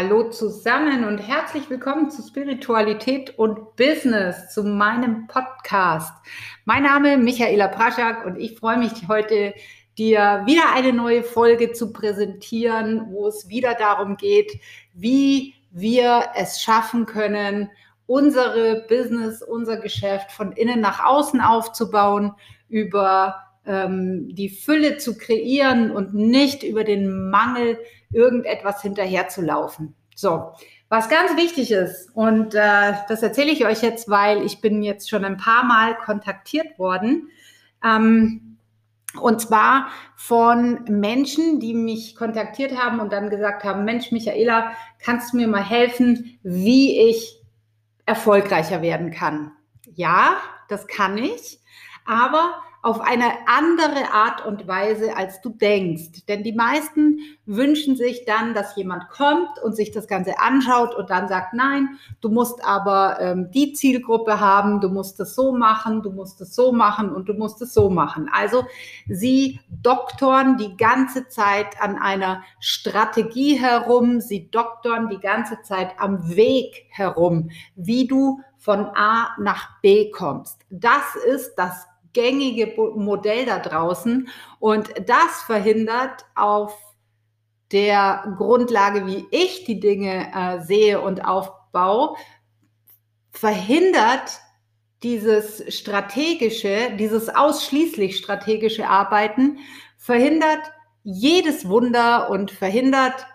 Hallo zusammen und herzlich willkommen zu Spiritualität und Business, zu meinem Podcast. Mein Name ist Michaela Praschak und ich freue mich heute, dir wieder eine neue Folge zu präsentieren, wo es wieder darum geht, wie wir es schaffen können, unsere Business, unser Geschäft von innen nach außen aufzubauen, über ähm, die Fülle zu kreieren und nicht über den Mangel irgendetwas hinterherzulaufen. So, was ganz wichtig ist, und äh, das erzähle ich euch jetzt, weil ich bin jetzt schon ein paar Mal kontaktiert worden. Ähm, und zwar von Menschen, die mich kontaktiert haben und dann gesagt haben, Mensch, Michaela, kannst du mir mal helfen, wie ich erfolgreicher werden kann? Ja, das kann ich, aber auf eine andere Art und Weise, als du denkst. Denn die meisten wünschen sich dann, dass jemand kommt und sich das Ganze anschaut und dann sagt, nein, du musst aber ähm, die Zielgruppe haben, du musst es so machen, du musst es so machen und du musst es so machen. Also sie doktoren die ganze Zeit an einer Strategie herum, sie doktoren die ganze Zeit am Weg herum, wie du von A nach B kommst. Das ist das gängige Modell da draußen. Und das verhindert auf der Grundlage, wie ich die Dinge äh, sehe und aufbaue, verhindert dieses strategische, dieses ausschließlich strategische Arbeiten, verhindert jedes Wunder und verhindert,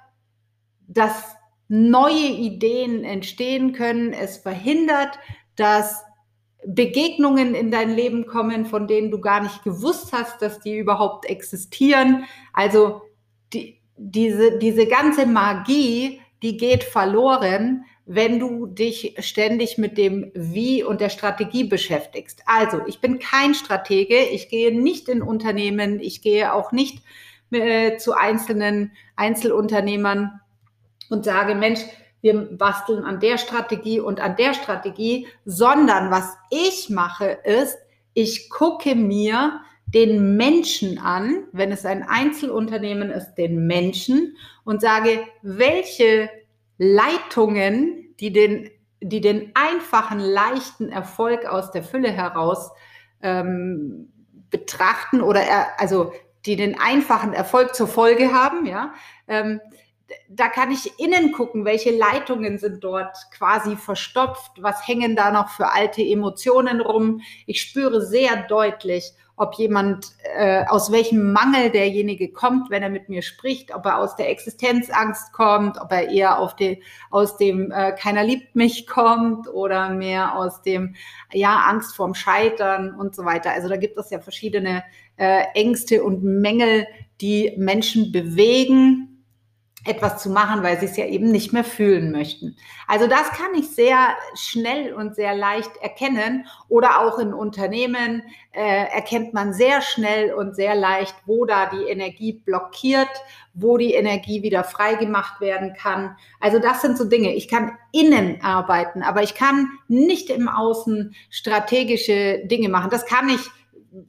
dass neue Ideen entstehen können. Es verhindert, dass Begegnungen in dein Leben kommen, von denen du gar nicht gewusst hast, dass die überhaupt existieren. Also die, diese, diese ganze Magie, die geht verloren, wenn du dich ständig mit dem Wie und der Strategie beschäftigst. Also, ich bin kein Stratege, ich gehe nicht in Unternehmen, ich gehe auch nicht äh, zu einzelnen Einzelunternehmern und sage, Mensch, wir basteln an der Strategie und an der Strategie, sondern was ich mache ist, ich gucke mir den Menschen an, wenn es ein Einzelunternehmen ist, den Menschen und sage, welche Leitungen, die den, die den einfachen, leichten Erfolg aus der Fülle heraus ähm, betrachten oder er, also die den einfachen Erfolg zur Folge haben, ja, ähm, da kann ich innen gucken, welche Leitungen sind dort quasi verstopft, was hängen da noch für alte Emotionen rum. Ich spüre sehr deutlich, ob jemand, äh, aus welchem Mangel derjenige kommt, wenn er mit mir spricht, ob er aus der Existenzangst kommt, ob er eher auf die, aus dem äh, keiner liebt mich kommt oder mehr aus dem, ja, Angst vorm Scheitern und so weiter. Also da gibt es ja verschiedene äh, Ängste und Mängel, die Menschen bewegen etwas zu machen, weil sie es ja eben nicht mehr fühlen möchten. Also das kann ich sehr schnell und sehr leicht erkennen oder auch in Unternehmen äh, erkennt man sehr schnell und sehr leicht, wo da die Energie blockiert, wo die Energie wieder freigemacht werden kann. Also das sind so Dinge. Ich kann innen arbeiten, aber ich kann nicht im Außen strategische Dinge machen. Das kann ich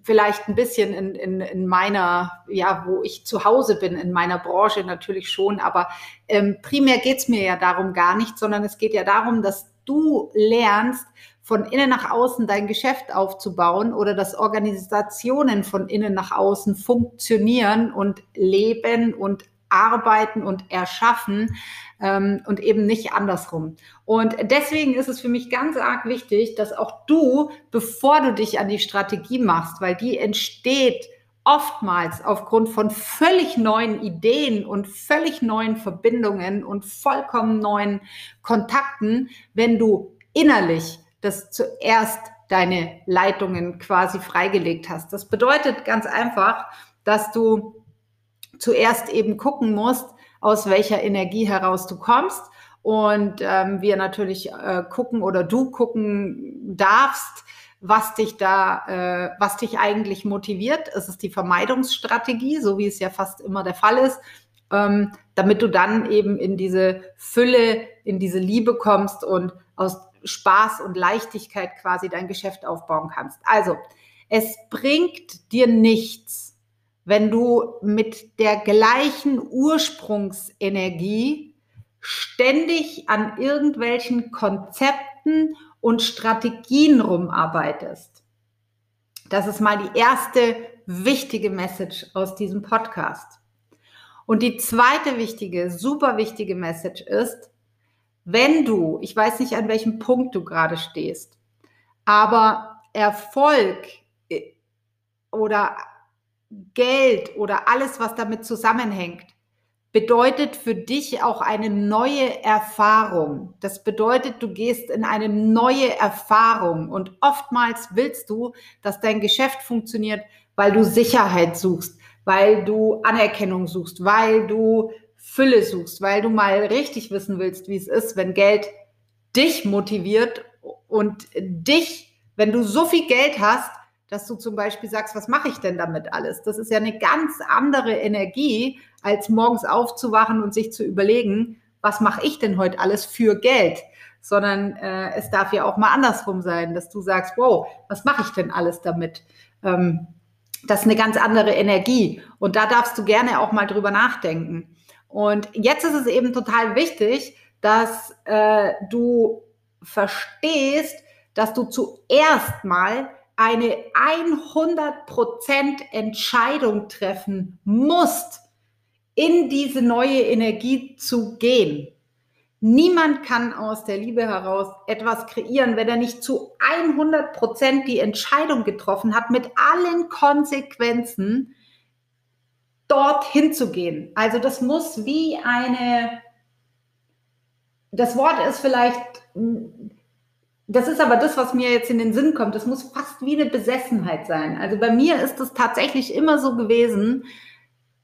vielleicht ein bisschen in, in, in meiner, ja, wo ich zu Hause bin, in meiner Branche natürlich schon, aber ähm, primär geht's mir ja darum gar nicht, sondern es geht ja darum, dass du lernst, von innen nach außen dein Geschäft aufzubauen oder dass Organisationen von innen nach außen funktionieren und leben und arbeiten und erschaffen ähm, und eben nicht andersrum. Und deswegen ist es für mich ganz arg wichtig, dass auch du, bevor du dich an die Strategie machst, weil die entsteht oftmals aufgrund von völlig neuen Ideen und völlig neuen Verbindungen und vollkommen neuen Kontakten, wenn du innerlich das zuerst deine Leitungen quasi freigelegt hast. Das bedeutet ganz einfach, dass du zuerst eben gucken musst, aus welcher Energie heraus du kommst. Und ähm, wir natürlich äh, gucken oder du gucken darfst, was dich da, äh, was dich eigentlich motiviert. Es ist die Vermeidungsstrategie, so wie es ja fast immer der Fall ist, ähm, damit du dann eben in diese Fülle, in diese Liebe kommst und aus Spaß und Leichtigkeit quasi dein Geschäft aufbauen kannst. Also, es bringt dir nichts, wenn du mit der gleichen Ursprungsenergie ständig an irgendwelchen Konzepten und Strategien rumarbeitest. Das ist mal die erste wichtige Message aus diesem Podcast. Und die zweite wichtige, super wichtige Message ist, wenn du, ich weiß nicht, an welchem Punkt du gerade stehst, aber Erfolg äh, oder Geld oder alles, was damit zusammenhängt, bedeutet für dich auch eine neue Erfahrung. Das bedeutet, du gehst in eine neue Erfahrung und oftmals willst du, dass dein Geschäft funktioniert, weil du Sicherheit suchst, weil du Anerkennung suchst, weil du Fülle suchst, weil du mal richtig wissen willst, wie es ist, wenn Geld dich motiviert und dich, wenn du so viel Geld hast, dass du zum Beispiel sagst, was mache ich denn damit alles? Das ist ja eine ganz andere Energie, als morgens aufzuwachen und sich zu überlegen, was mache ich denn heute alles für Geld? Sondern äh, es darf ja auch mal andersrum sein, dass du sagst, wow, was mache ich denn alles damit? Ähm, das ist eine ganz andere Energie. Und da darfst du gerne auch mal drüber nachdenken. Und jetzt ist es eben total wichtig, dass äh, du verstehst, dass du zuerst mal eine 100% Entscheidung treffen musst, in diese neue Energie zu gehen. Niemand kann aus der Liebe heraus etwas kreieren, wenn er nicht zu 100% die Entscheidung getroffen hat, mit allen Konsequenzen dorthin zu gehen. Also das muss wie eine, das Wort ist vielleicht das ist aber das, was mir jetzt in den Sinn kommt. Das muss fast wie eine Besessenheit sein. Also bei mir ist es tatsächlich immer so gewesen,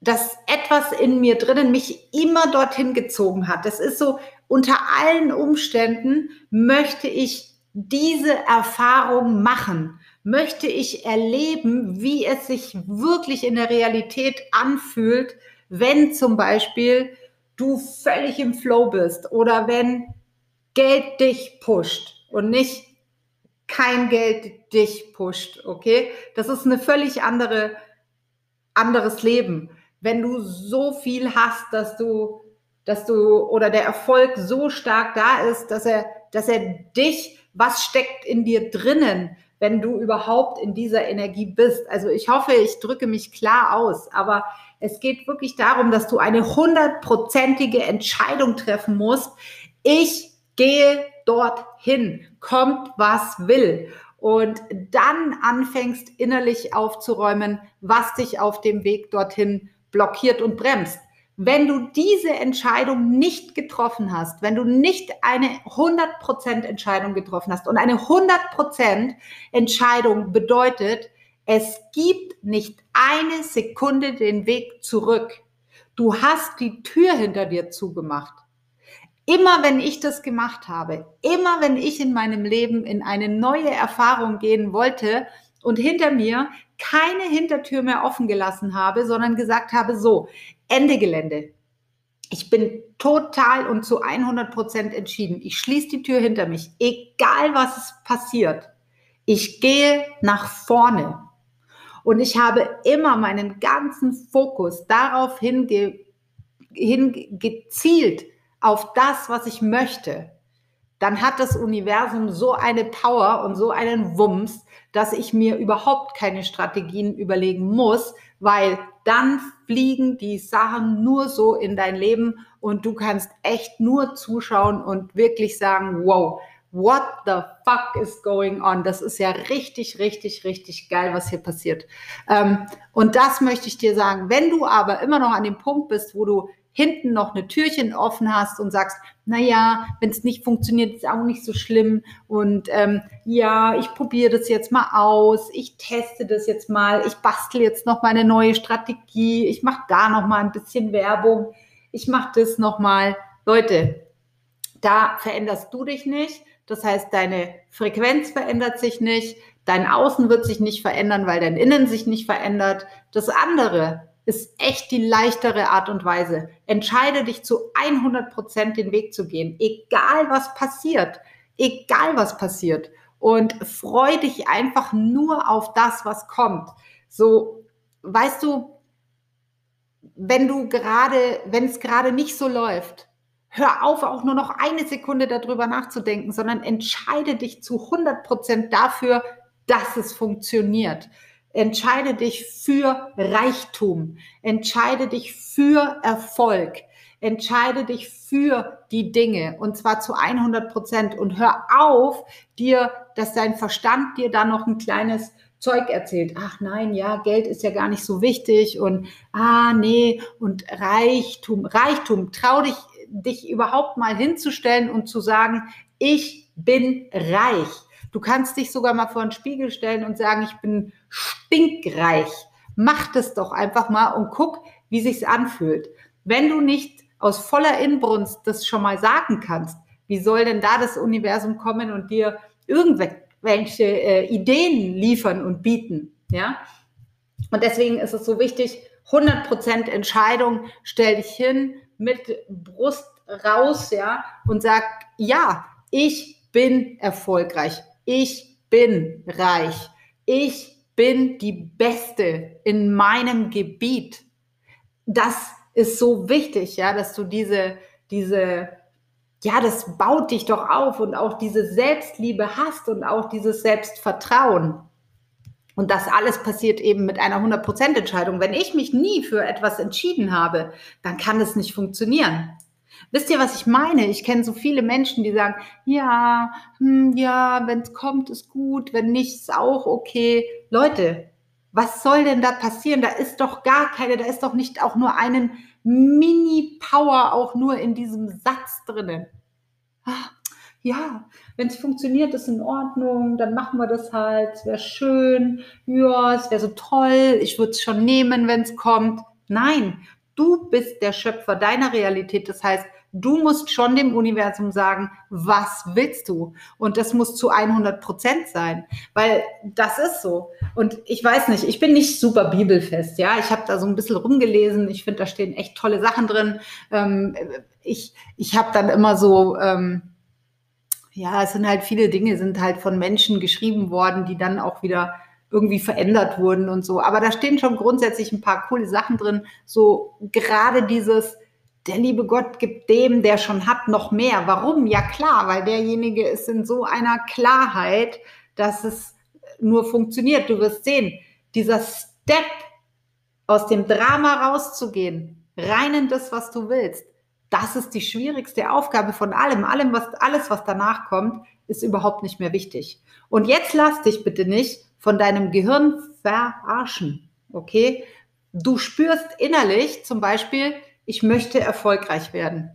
dass etwas in mir drinnen mich immer dorthin gezogen hat. Das ist so, unter allen Umständen möchte ich diese Erfahrung machen. Möchte ich erleben, wie es sich wirklich in der Realität anfühlt, wenn zum Beispiel du völlig im Flow bist oder wenn Geld dich pusht und nicht kein Geld dich pusht, okay? Das ist eine völlig andere, anderes Leben. Wenn du so viel hast, dass du, dass du, oder der Erfolg so stark da ist, dass er, dass er dich, was steckt in dir drinnen, wenn du überhaupt in dieser Energie bist. Also ich hoffe, ich drücke mich klar aus, aber es geht wirklich darum, dass du eine hundertprozentige Entscheidung treffen musst. Ich gehe dorthin, kommt was will. Und dann anfängst innerlich aufzuräumen, was dich auf dem Weg dorthin blockiert und bremst. Wenn du diese Entscheidung nicht getroffen hast, wenn du nicht eine 100% Entscheidung getroffen hast und eine 100% Entscheidung bedeutet, es gibt nicht eine Sekunde den Weg zurück. Du hast die Tür hinter dir zugemacht. Immer wenn ich das gemacht habe, immer wenn ich in meinem Leben in eine neue Erfahrung gehen wollte und hinter mir keine Hintertür mehr offen gelassen habe, sondern gesagt habe, so, Ende Gelände. Ich bin total und zu 100 Prozent entschieden. Ich schließe die Tür hinter mich, egal was passiert. Ich gehe nach vorne. Und ich habe immer meinen ganzen Fokus darauf hinge hingezielt, auf das, was ich möchte, dann hat das Universum so eine Power und so einen Wumms, dass ich mir überhaupt keine Strategien überlegen muss, weil dann fliegen die Sachen nur so in dein Leben und du kannst echt nur zuschauen und wirklich sagen, wow, what the fuck is going on? Das ist ja richtig, richtig, richtig geil, was hier passiert. Ähm, und das möchte ich dir sagen. Wenn du aber immer noch an dem Punkt bist, wo du hinten noch eine Türchen offen hast und sagst, na ja, wenn es nicht funktioniert, ist auch nicht so schlimm. Und ähm, ja, ich probiere das jetzt mal aus, ich teste das jetzt mal, ich bastel jetzt noch mal eine neue Strategie, ich mache da noch mal ein bisschen Werbung, ich mache das noch mal. Leute, da veränderst du dich nicht. Das heißt, deine Frequenz verändert sich nicht, dein Außen wird sich nicht verändern, weil dein Innen sich nicht verändert. Das andere, ist echt die leichtere Art und Weise. Entscheide dich zu 100 Prozent den Weg zu gehen, egal was passiert, egal was passiert. Und freu dich einfach nur auf das, was kommt. So, weißt du, wenn du gerade, wenn es gerade nicht so läuft, hör auf, auch nur noch eine Sekunde darüber nachzudenken, sondern entscheide dich zu 100 Prozent dafür, dass es funktioniert. Entscheide dich für Reichtum. Entscheide dich für Erfolg. Entscheide dich für die Dinge und zwar zu 100 Prozent und hör auf, dir, dass dein Verstand dir da noch ein kleines Zeug erzählt. Ach nein, ja, Geld ist ja gar nicht so wichtig und ah nee und Reichtum, Reichtum. Trau dich, dich überhaupt mal hinzustellen und zu sagen, ich bin reich. Du kannst dich sogar mal vor den Spiegel stellen und sagen, ich bin stinkreich. Mach das doch einfach mal und guck, wie sich's anfühlt. Wenn du nicht aus voller Inbrunst das schon mal sagen kannst, wie soll denn da das Universum kommen und dir irgendwelche äh, Ideen liefern und bieten? Ja? Und deswegen ist es so wichtig, 100% Entscheidung, stell dich hin mit Brust raus, ja, und sag, ja, ich bin erfolgreich. Ich bin reich. Ich bin die Beste in meinem Gebiet. Das ist so wichtig, ja, dass du diese, diese, ja, das baut dich doch auf und auch diese Selbstliebe hast und auch dieses Selbstvertrauen. Und das alles passiert eben mit einer 100% Entscheidung. Wenn ich mich nie für etwas entschieden habe, dann kann es nicht funktionieren. Wisst ihr, was ich meine? Ich kenne so viele Menschen, die sagen, ja, hm, ja, wenn es kommt, ist gut, wenn nicht, ist auch okay. Leute, was soll denn da passieren? Da ist doch gar keine, da ist doch nicht auch nur einen Mini-Power auch nur in diesem Satz drinnen. Ah, ja, wenn es funktioniert, ist in Ordnung, dann machen wir das halt, es wäre schön, ja, es wäre so toll, ich würde es schon nehmen, wenn es kommt. Nein, du bist der Schöpfer deiner Realität. Das heißt, Du musst schon dem Universum sagen, was willst du? Und das muss zu 100 Prozent sein, weil das ist so. Und ich weiß nicht, ich bin nicht super bibelfest, ja. Ich habe da so ein bisschen rumgelesen. Ich finde, da stehen echt tolle Sachen drin. Ähm, ich ich habe dann immer so, ähm, ja, es sind halt viele Dinge, sind halt von Menschen geschrieben worden, die dann auch wieder irgendwie verändert wurden und so. Aber da stehen schon grundsätzlich ein paar coole Sachen drin. So gerade dieses, der liebe Gott gibt dem, der schon hat, noch mehr. Warum? Ja klar, weil derjenige ist in so einer Klarheit, dass es nur funktioniert. Du wirst sehen, dieser Step aus dem Drama rauszugehen, rein in das, was du willst, das ist die schwierigste Aufgabe von allem. Allem, was, alles, was danach kommt, ist überhaupt nicht mehr wichtig. Und jetzt lass dich bitte nicht von deinem Gehirn verarschen. Okay? Du spürst innerlich zum Beispiel, ich möchte erfolgreich werden.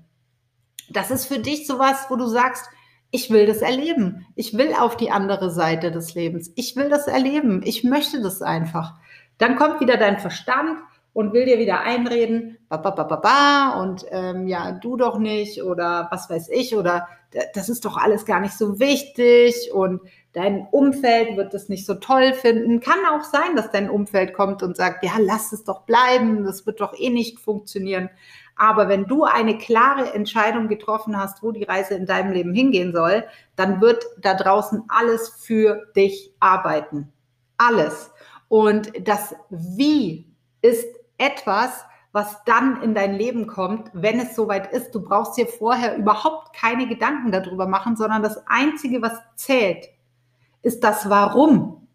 Das ist für dich sowas, wo du sagst, ich will das erleben. Ich will auf die andere Seite des Lebens. Ich will das erleben. Ich möchte das einfach. Dann kommt wieder dein Verstand und will dir wieder einreden, ba, ba, ba, ba, ba, und ähm, ja, du doch nicht oder was weiß ich oder das ist doch alles gar nicht so wichtig und dein Umfeld wird das nicht so toll finden. Kann auch sein, dass dein Umfeld kommt und sagt, ja, lass es doch bleiben, das wird doch eh nicht funktionieren. Aber wenn du eine klare Entscheidung getroffen hast, wo die Reise in deinem Leben hingehen soll, dann wird da draußen alles für dich arbeiten. Alles. Und das Wie ist etwas, was dann in dein Leben kommt, wenn es soweit ist. Du brauchst dir vorher überhaupt keine Gedanken darüber machen, sondern das Einzige, was zählt, ist das Warum.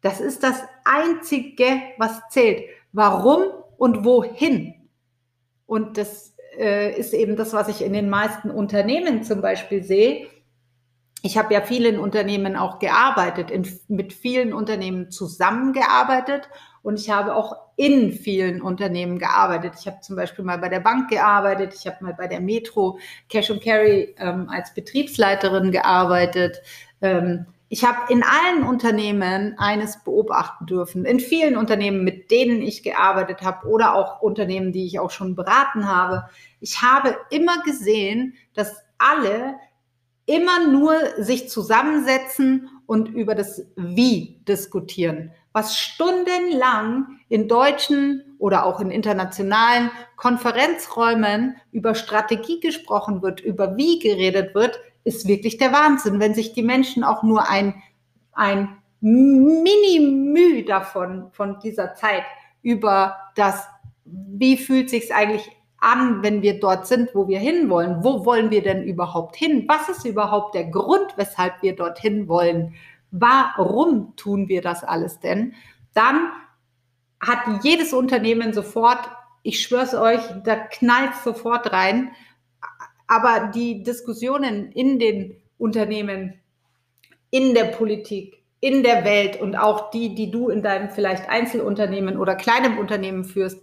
Das ist das Einzige, was zählt. Warum und wohin. Und das äh, ist eben das, was ich in den meisten Unternehmen zum Beispiel sehe. Ich habe ja vielen Unternehmen auch gearbeitet, in, mit vielen Unternehmen zusammengearbeitet und ich habe auch in vielen Unternehmen gearbeitet. Ich habe zum Beispiel mal bei der Bank gearbeitet, ich habe mal bei der Metro Cash and Carry ähm, als Betriebsleiterin gearbeitet. Ähm, ich habe in allen Unternehmen eines beobachten dürfen, in vielen Unternehmen, mit denen ich gearbeitet habe oder auch Unternehmen, die ich auch schon beraten habe. Ich habe immer gesehen, dass alle immer nur sich zusammensetzen und über das Wie diskutieren, was stundenlang in deutschen oder auch in internationalen Konferenzräumen über Strategie gesprochen wird, über wie geredet wird, ist wirklich der Wahnsinn, wenn sich die Menschen auch nur ein, ein Mini-Müh davon, von dieser Zeit über das, wie fühlt sich's eigentlich an, wenn wir dort sind, wo wir hinwollen. Wo wollen wir denn überhaupt hin? Was ist überhaupt der Grund, weshalb wir dorthin wollen? Warum tun wir das alles denn? Dann hat jedes Unternehmen sofort, ich schwöre es euch, da knallt sofort rein. Aber die Diskussionen in den Unternehmen, in der Politik, in der Welt und auch die, die du in deinem vielleicht Einzelunternehmen oder kleinem Unternehmen führst,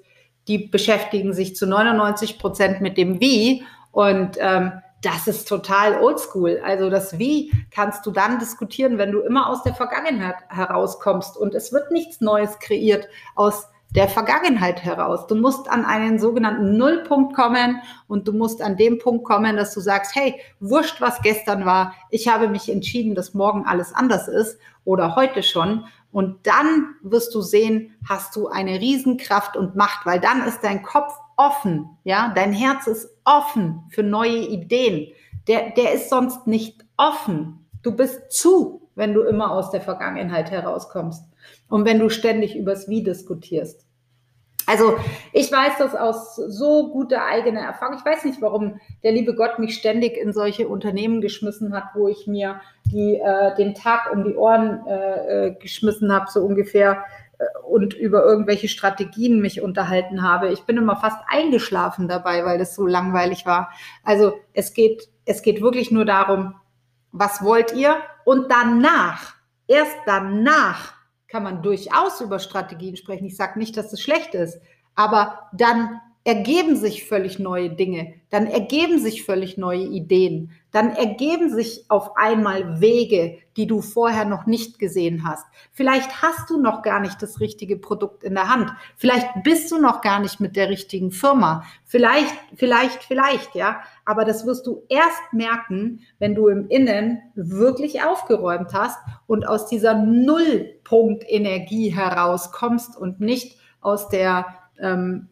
die beschäftigen sich zu 99 Prozent mit dem Wie und ähm, das ist total oldschool. Also das Wie kannst du dann diskutieren, wenn du immer aus der Vergangenheit herauskommst und es wird nichts Neues kreiert aus der Vergangenheit heraus. Du musst an einen sogenannten Nullpunkt kommen und du musst an dem Punkt kommen, dass du sagst, hey, wurscht, was gestern war, ich habe mich entschieden, dass morgen alles anders ist oder heute schon und dann wirst du sehen, hast du eine Riesenkraft und Macht, weil dann ist dein Kopf offen, ja, dein Herz ist offen für neue Ideen. Der, der ist sonst nicht offen. Du bist zu, wenn du immer aus der Vergangenheit herauskommst und wenn du ständig übers Wie diskutierst. Also ich weiß das aus so guter eigener Erfahrung. Ich weiß nicht, warum der liebe Gott mich ständig in solche Unternehmen geschmissen hat, wo ich mir die, äh, den Tag um die Ohren äh, äh geschmissen habe, so ungefähr, äh, und über irgendwelche Strategien mich unterhalten habe. Ich bin immer fast eingeschlafen dabei, weil das so langweilig war. Also es geht, es geht wirklich nur darum, was wollt ihr? Und danach, erst danach kann man durchaus über Strategien sprechen. Ich sage nicht, dass es schlecht ist, aber dann ergeben sich völlig neue Dinge, dann ergeben sich völlig neue Ideen, dann ergeben sich auf einmal Wege, die du vorher noch nicht gesehen hast. Vielleicht hast du noch gar nicht das richtige Produkt in der Hand. Vielleicht bist du noch gar nicht mit der richtigen Firma. Vielleicht, vielleicht, vielleicht, ja. Aber das wirst du erst merken, wenn du im Innen wirklich aufgeräumt hast und aus dieser Nullpunkt-Energie herauskommst und nicht aus der ähm,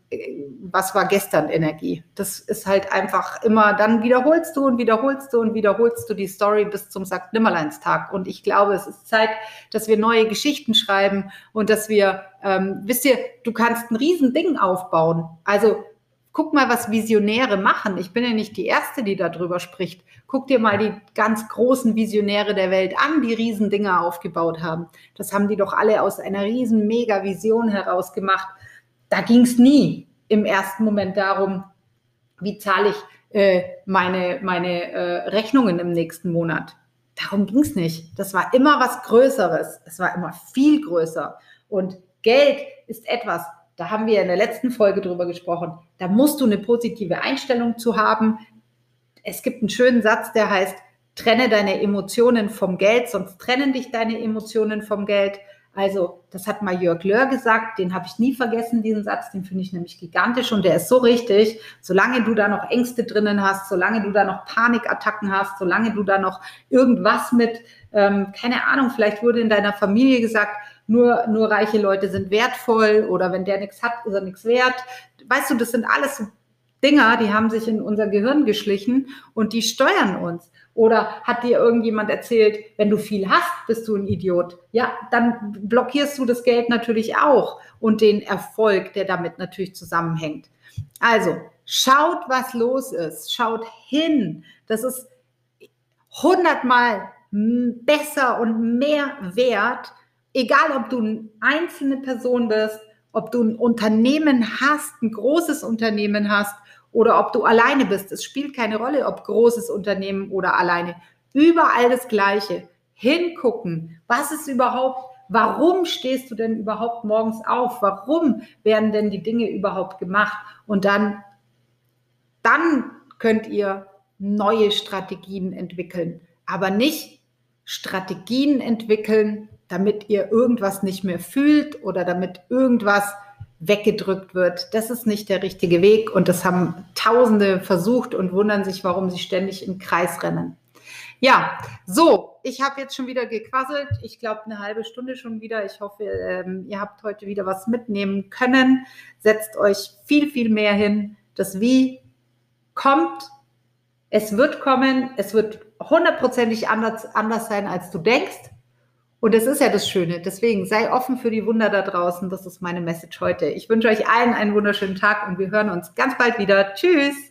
was war gestern Energie. Das ist halt einfach immer, dann wiederholst du und wiederholst du und wiederholst du die Story bis zum St. Nimmerleinstag. Und ich glaube, es ist Zeit, dass wir neue Geschichten schreiben und dass wir, ähm, wisst ihr, du kannst ein Riesending aufbauen. Also guck mal, was Visionäre machen. Ich bin ja nicht die Erste, die darüber spricht. Guck dir mal die ganz großen Visionäre der Welt an, die Riesendinger aufgebaut haben. Das haben die doch alle aus einer riesen Mega-Vision heraus gemacht da ging es nie im ersten Moment darum, wie zahle ich äh, meine, meine äh, Rechnungen im nächsten Monat. Darum ging es nicht. Das war immer was Größeres. Es war immer viel größer. Und Geld ist etwas, da haben wir in der letzten Folge drüber gesprochen, da musst du eine positive Einstellung zu haben. Es gibt einen schönen Satz, der heißt, trenne deine Emotionen vom Geld, sonst trennen dich deine Emotionen vom Geld. Also, das hat mal Jörg Löhr gesagt, den habe ich nie vergessen, diesen Satz, den finde ich nämlich gigantisch und der ist so richtig. Solange du da noch Ängste drinnen hast, solange du da noch Panikattacken hast, solange du da noch irgendwas mit, ähm, keine Ahnung, vielleicht wurde in deiner Familie gesagt, nur, nur reiche Leute sind wertvoll oder wenn der nichts hat, ist er nichts wert. Weißt du, das sind alles Dinger, die haben sich in unser Gehirn geschlichen und die steuern uns. Oder hat dir irgendjemand erzählt, wenn du viel hast, bist du ein Idiot? Ja, dann blockierst du das Geld natürlich auch und den Erfolg, der damit natürlich zusammenhängt. Also, schaut, was los ist. Schaut hin. Das ist hundertmal besser und mehr wert, egal ob du eine einzelne Person bist, ob du ein Unternehmen hast, ein großes Unternehmen hast oder ob du alleine bist. Es spielt keine Rolle, ob großes Unternehmen oder alleine. Überall das Gleiche. Hingucken. Was ist überhaupt, warum stehst du denn überhaupt morgens auf? Warum werden denn die Dinge überhaupt gemacht? Und dann, dann könnt ihr neue Strategien entwickeln. Aber nicht Strategien entwickeln, damit ihr irgendwas nicht mehr fühlt oder damit irgendwas weggedrückt wird. Das ist nicht der richtige Weg und das haben Tausende versucht und wundern sich, warum sie ständig im Kreis rennen. Ja, so, ich habe jetzt schon wieder gequasselt. Ich glaube, eine halbe Stunde schon wieder. Ich hoffe, ähm, ihr habt heute wieder was mitnehmen können. Setzt euch viel, viel mehr hin. Das Wie kommt. Es wird kommen. Es wird hundertprozentig anders, anders sein, als du denkst. Und das ist ja das Schöne. Deswegen sei offen für die Wunder da draußen. Das ist meine Message heute. Ich wünsche euch allen einen wunderschönen Tag und wir hören uns ganz bald wieder. Tschüss.